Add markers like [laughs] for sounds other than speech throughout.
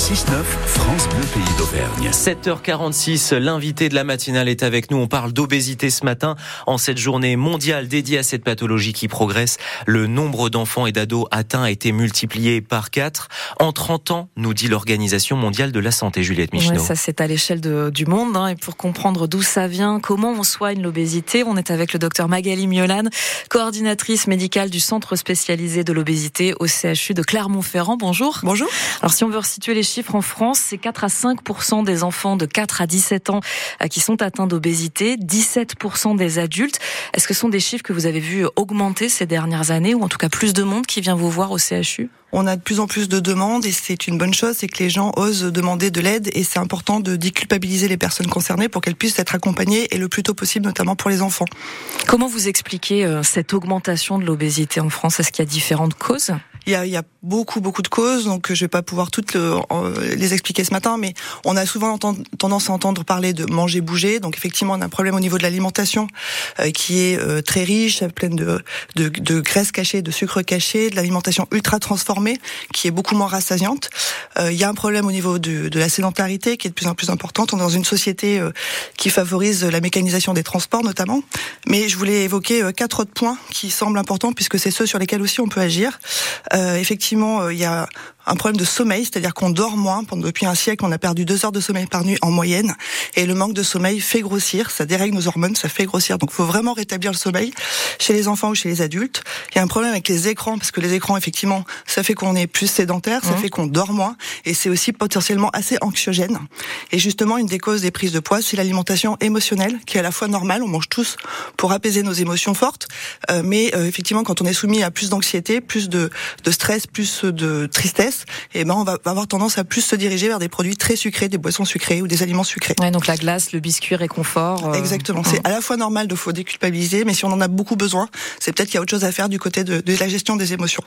6-9, France Bleu Pays d'Auvergne. 7h46, l'invité de la matinale est avec nous. On parle d'obésité ce matin. En cette journée mondiale dédiée à cette pathologie qui progresse, le nombre d'enfants et d'ados atteints a été multiplié par 4 en 30 ans, nous dit l'Organisation mondiale de la santé, Juliette Michel. ça, c'est à l'échelle du monde. Hein. et pour comprendre d'où ça vient, comment on soigne l'obésité, on est avec le docteur Magali Miolan, coordinatrice médicale du Centre spécialisé de l'obésité au CHU de Clermont-Ferrand. Bonjour. Bonjour. Alors, si on veut resituer les chiffres en France, c'est 4 à 5 des enfants de 4 à 17 ans euh, qui sont atteints d'obésité, 17 des adultes. Est-ce que ce sont des chiffres que vous avez vu augmenter ces dernières années ou en tout cas plus de monde qui vient vous voir au CHU on a de plus en plus de demandes et c'est une bonne chose, c'est que les gens osent demander de l'aide et c'est important de déculpabiliser les personnes concernées pour qu'elles puissent être accompagnées et le plus tôt possible, notamment pour les enfants. Comment vous expliquez euh, cette augmentation de l'obésité en France? Est-ce qu'il y a différentes causes? Il y, a, il y a, beaucoup beaucoup de causes, donc je vais pas pouvoir toutes les expliquer ce matin, mais on a souvent tendance à entendre parler de manger bouger. Donc effectivement, on a un problème au niveau de l'alimentation euh, qui est euh, très riche, pleine de, de, de graisses cachées, de sucre caché, de l'alimentation ultra transformée qui est beaucoup moins rassasiante. Euh, il y a un problème au niveau de, de, la sédentarité qui est de plus en plus importante. On est dans une société qui favorise la mécanisation des transports notamment. Mais je voulais évoquer quatre autres points qui semblent importants puisque c'est ceux sur lesquels aussi on peut agir. Euh, effectivement, euh, il y a un problème de sommeil, c'est-à-dire qu'on dort moins. Pendant depuis un siècle, on a perdu deux heures de sommeil par nuit en moyenne, et le manque de sommeil fait grossir, ça dérègle nos hormones, ça fait grossir. Donc, il faut vraiment rétablir le sommeil chez les enfants ou chez les adultes. Il y a un problème avec les écrans, parce que les écrans, effectivement, ça fait qu'on est plus sédentaire, ça mmh. fait qu'on dort moins, et c'est aussi potentiellement assez anxiogène. Et justement, une des causes des prises de poids, c'est l'alimentation émotionnelle, qui est à la fois normale. On mange tous pour apaiser nos émotions fortes, euh, mais euh, effectivement, quand on est soumis à plus d'anxiété, plus de, de stress, plus de tristesse et eh ben on va avoir tendance à plus se diriger vers des produits très sucrés, des boissons sucrées ou des aliments sucrés. Ouais, donc la glace, le biscuit réconfort. Euh, Exactement. C'est à la fois normal de faut déculpabiliser, mais si on en a beaucoup besoin, c'est peut-être qu'il y a autre chose à faire du côté de, de, la gestion des émotions.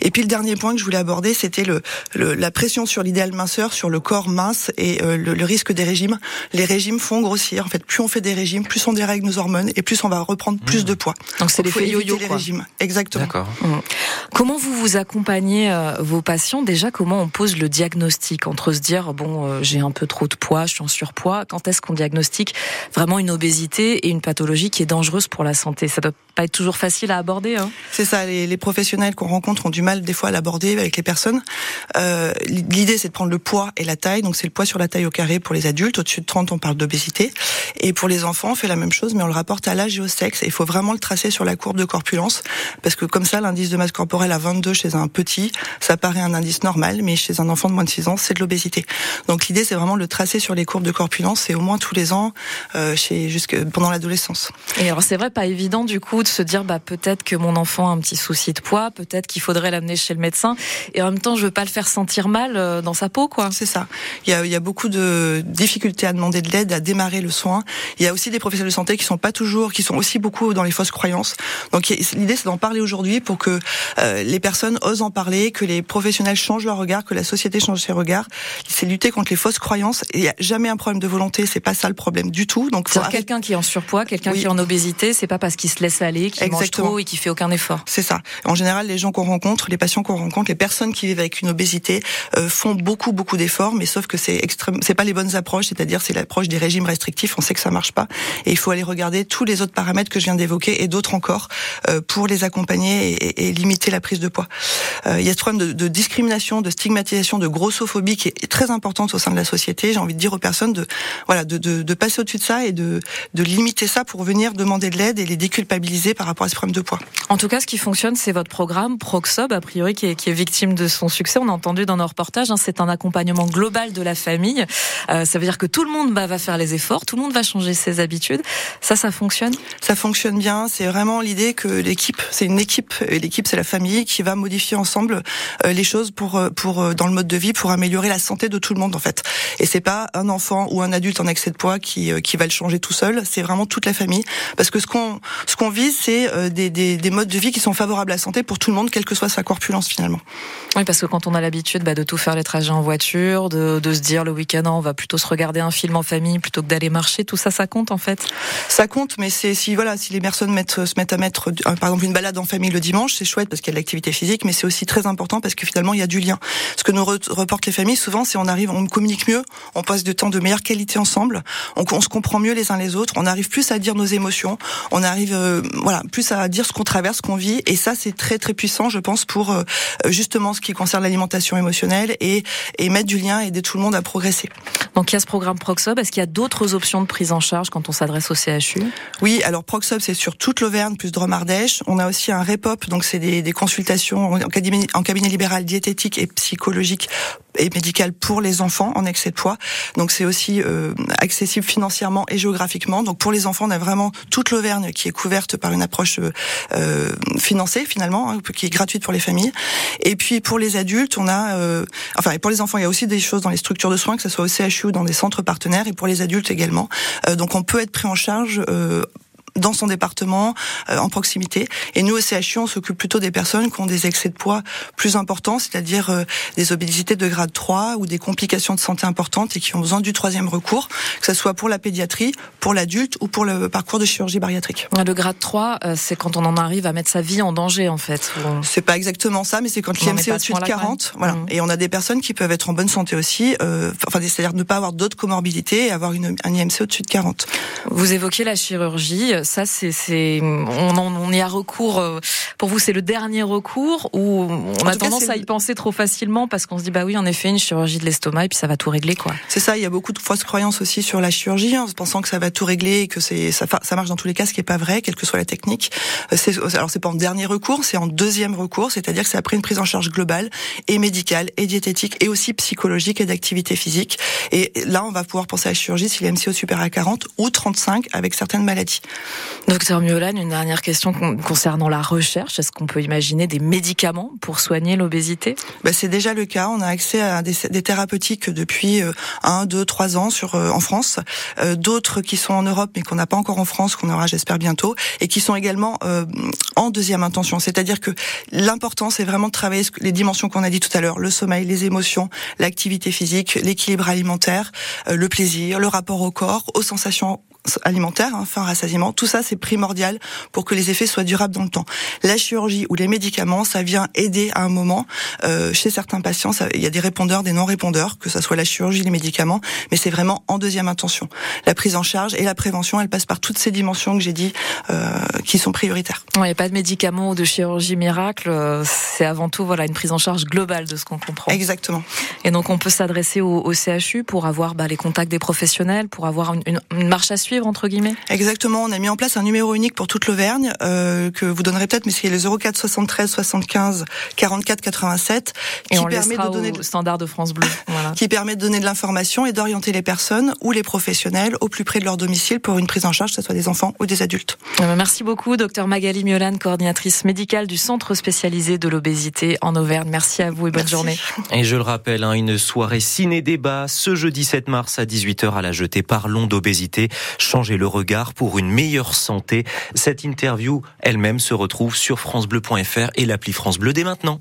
Et puis le dernier point que je voulais aborder, c'était le, le, la pression sur l'idéal minceur, sur le corps mince et euh, le, le, risque des régimes. Les régimes font grossir. En fait, plus on fait des régimes, plus on dérègle nos hormones et plus on va reprendre plus mmh. de poids. Donc c'est l'effet yo-yo. Les régimes. Exactement. D'accord. Mmh. Comment vous vous accompagnez euh, vos patients déjà comment on pose le diagnostic entre se dire bon euh, j'ai un peu trop de poids, je suis en surpoids, quand est-ce qu'on diagnostique vraiment une obésité et une pathologie qui est dangereuse pour la santé? Ça doit pas être toujours facile à aborder. Hein. C'est ça, les, les, professionnels qu'on rencontre ont du mal des fois à l'aborder avec les personnes. Euh, L'idée c'est de prendre le poids et la taille, donc c'est le poids sur la taille au carré pour les adultes, au-dessus de 30 on parle d'obésité, et pour les enfants on fait la même chose mais on le rapporte à l'âge et au sexe, et il faut vraiment le tracer sur la courbe de corpulence, parce que comme ça l'indice de masse corporelle à 22 chez un petit, ça paraît un indice normal, mais chez un enfant de moins de 6 ans c'est de l'obésité. Donc l'idée c'est vraiment de le tracer sur les courbes de corpulence, et au moins tous les ans, euh, chez, jusque pendant l'adolescence. Et alors c'est vrai pas évident du coup de se dire bah peut-être que mon enfant a un petit souci de poids, peut-être qu'il faudrait l'amener chez le médecin et en même temps je veux pas le faire sentir mal euh, dans sa peau quoi. C'est ça. Il y a, il y a beaucoup de difficultés à demander de l'aide, à démarrer le soin. Il y a aussi des professionnels de santé qui sont pas toujours, qui sont aussi beaucoup dans les fausses croyances. Donc l'idée c'est d'en parler aujourd'hui pour que euh, les personnes osent en parler, que les professionnels changent leur regard, que la société change ses regards. C'est lutter contre les fausses croyances. Il n'y a jamais un problème de volonté, c'est pas ça le problème du tout. Donc quelqu'un qui est en surpoids, quelqu'un qui est en obésité, c'est pas parce qu'il se laisse aller, qu'il mange trop et qui fait aucun effort. C'est ça. En général, les gens qu'on rencontre, les patients qu'on rencontre, les personnes qui vivent avec une obésité euh, font beaucoup beaucoup d'efforts, mais sauf que c'est extrême, c'est pas les bonnes approches, c'est-à-dire c'est l'approche des régimes restrictifs. On sait que ça marche pas, et il faut aller regarder tous les autres paramètres que je viens d'évoquer et d'autres encore euh, pour les accompagner et, et, limiter la prise de poids. Euh, il y a ce problème de, de, discrimination, de stigmatisation, de grossophobie qui est très importante au sein de la société. J'ai envie de dire aux personnes de voilà de, de, de passer au-dessus de ça et de, de limiter ça pour venir demander de l'aide et les déculpabiliser par rapport à ce problème de poids. En tout cas, ce qui fonctionne, c'est votre programme Proxob, a priori, qui est, qui est, victime de son succès. On a entendu dans nos reportages, hein, c'est un accompagnement global de la famille. Euh, ça veut dire que tout le monde bah, va faire les efforts, tout le monde va changer ses habitudes. Ça, ça fonctionne? Ça fonctionne bien. C'est vraiment l'idée que l'équipe, c'est une équipe, et l'équipe, c'est la famille qui va modifier ensemble euh, les choses pour, euh, pour euh, dans le mode de vie, pour améliorer la santé de tout le monde en fait. Et c'est pas un enfant ou un adulte en excès de poids qui, qui va le changer tout seul. C'est vraiment toute la famille, parce que ce qu'on ce qu'on vise, c'est des, des, des modes de vie qui sont favorables à la santé pour tout le monde, quelle que soit sa corpulence finalement. Oui, parce que quand on a l'habitude bah, de tout faire les trajets en voiture, de, de se dire le week-end on va plutôt se regarder un film en famille plutôt que d'aller marcher, tout ça, ça compte en fait? Ça compte, mais c'est si voilà, si les personnes mettent, se mettent à mettre, par exemple, une balade en famille le dimanche, c'est chouette parce qu'il y a de l'activité physique, mais c'est aussi très important parce que finalement il y a du du lien. Ce que nous reportent les familles souvent, c'est on arrive, on communique mieux, on passe du temps de meilleure qualité ensemble, on, on, se comprend mieux les uns les autres, on arrive plus à dire nos émotions, on arrive euh, voilà plus à dire ce qu'on traverse, ce qu'on vit, et ça c'est très très puissant, je pense, pour euh, justement ce qui concerne l'alimentation émotionnelle et, et mettre du lien et aider tout le monde à progresser. Donc il y a ce programme Proxob. Est-ce qu'il y a d'autres options de prise en charge quand on s'adresse au CHU Oui, alors Proxob c'est sur toute l'Auvergne plus Drôme-Ardèche. On a aussi un REPOP, donc c'est des, des, consultations en cabinet, en cabinet libéral diététique et psychologique et médical pour les enfants en excès de poids. Donc c'est aussi euh, accessible financièrement et géographiquement. Donc pour les enfants, on a vraiment toute l'Auvergne qui est couverte par une approche euh, financée finalement, hein, qui est gratuite pour les familles. Et puis pour les adultes, on a, euh, enfin et pour les enfants, il y a aussi des choses dans les structures de soins, que ce soit au CHU ou dans des centres partenaires, et pour les adultes également. Euh, donc on peut être pris en charge euh, dans son département, euh, en proximité. Et nous, au CHU, on s'occupe plutôt des personnes qui ont des excès de poids plus importants, c'est-à-dire euh, des obésités de grade 3 ou des complications de santé importantes et qui ont besoin du troisième recours, que ce soit pour la pédiatrie, pour l'adulte ou pour le parcours de chirurgie bariatrique. Le grade 3, euh, c'est quand on en arrive à mettre sa vie en danger, en fait. C'est pas exactement ça, mais c'est quand l'IMC est au-dessus de 40. Voilà. Mmh. Et on a des personnes qui peuvent être en bonne santé aussi, euh, enfin, c'est-à-dire ne pas avoir d'autres comorbidités et avoir une, un IMC au-dessus de 40. Vous évoquez la chirurgie ça, c'est, on, on, y a recours. Euh, pour vous, c'est le dernier recours ou on a tendance à y penser trop facilement parce qu'on se dit bah oui, en effet, une chirurgie de l'estomac et puis ça va tout régler quoi. C'est ça. Il y a beaucoup de fausses croyances aussi sur la chirurgie, en hein, pensant que ça va tout régler et que c'est ça, ça marche dans tous les cas, ce qui est pas vrai, quelle que soit la technique. Euh, c'est, alors c'est pas en dernier recours, c'est en deuxième recours, c'est-à-dire que c'est après une prise en charge globale et médicale et diététique et aussi psychologique et d'activité physique. Et là, on va pouvoir penser à la chirurgie si l'MCO supérieur à 40 ou 35 avec certaines maladies. Docteur Miolan, une dernière question concernant la recherche. Est-ce qu'on peut imaginer des médicaments pour soigner l'obésité? Bah, C'est déjà le cas. On a accès à des, thérapeutiques depuis euh, un, deux, trois ans sur euh, en France. Euh, D'autres qui sont en Europe mais qu'on n'a pas encore en France, qu'on aura j'espère bientôt, et qui sont également euh, en deuxième intention. C'est-à-dire que l'important c'est vraiment de travailler les dimensions qu'on a dit tout à l'heure, le sommeil, les émotions, l'activité physique, l'équilibre alimentaire, le plaisir, le rapport au corps, aux sensations alimentaire, hein, fin rassasiement, tout ça c'est primordial pour que les effets soient durables dans le temps. La chirurgie ou les médicaments, ça vient aider à un moment. Euh, chez certains patients, il y a des répondeurs, des non-répondeurs, que ce soit la chirurgie, les médicaments, mais c'est vraiment en deuxième intention. La prise en charge et la prévention, elle passe par toutes ces dimensions que j'ai dit, euh, qui sont prioritaires. Il n'y a pas de médicaments ou de chirurgie miracle, euh, c'est avant tout voilà une prise en charge globale de ce qu'on comprend. Exactement. Et donc on peut s'adresser au, au, CHU pour avoir bah, les contacts des professionnels, pour avoir une marche à suivre entre guillemets Exactement, on a mis en place un numéro unique pour toute l'Auvergne euh, que vous donnerez peut-être, mais c'est le 04 73 75 44 87 et qui on permet de donner au standard de France Bleu, [laughs] voilà. qui permet de donner de l'information et d'orienter les personnes ou les professionnels au plus près de leur domicile pour une prise en charge, que ce soit des enfants ou des adultes. Eh ben, merci beaucoup, docteur Magali Miolan, coordinatrice médicale du centre spécialisé de l'obésité en Auvergne. Merci à vous et bonne Merci. journée. Et je le rappelle, hein, une soirée ciné-débat ce jeudi 7 mars à 18h à la jetée. Parlons d'obésité changer le regard pour une meilleure santé. Cette interview elle-même se retrouve sur francebleu.fr et l'appli France Bleu dès maintenant.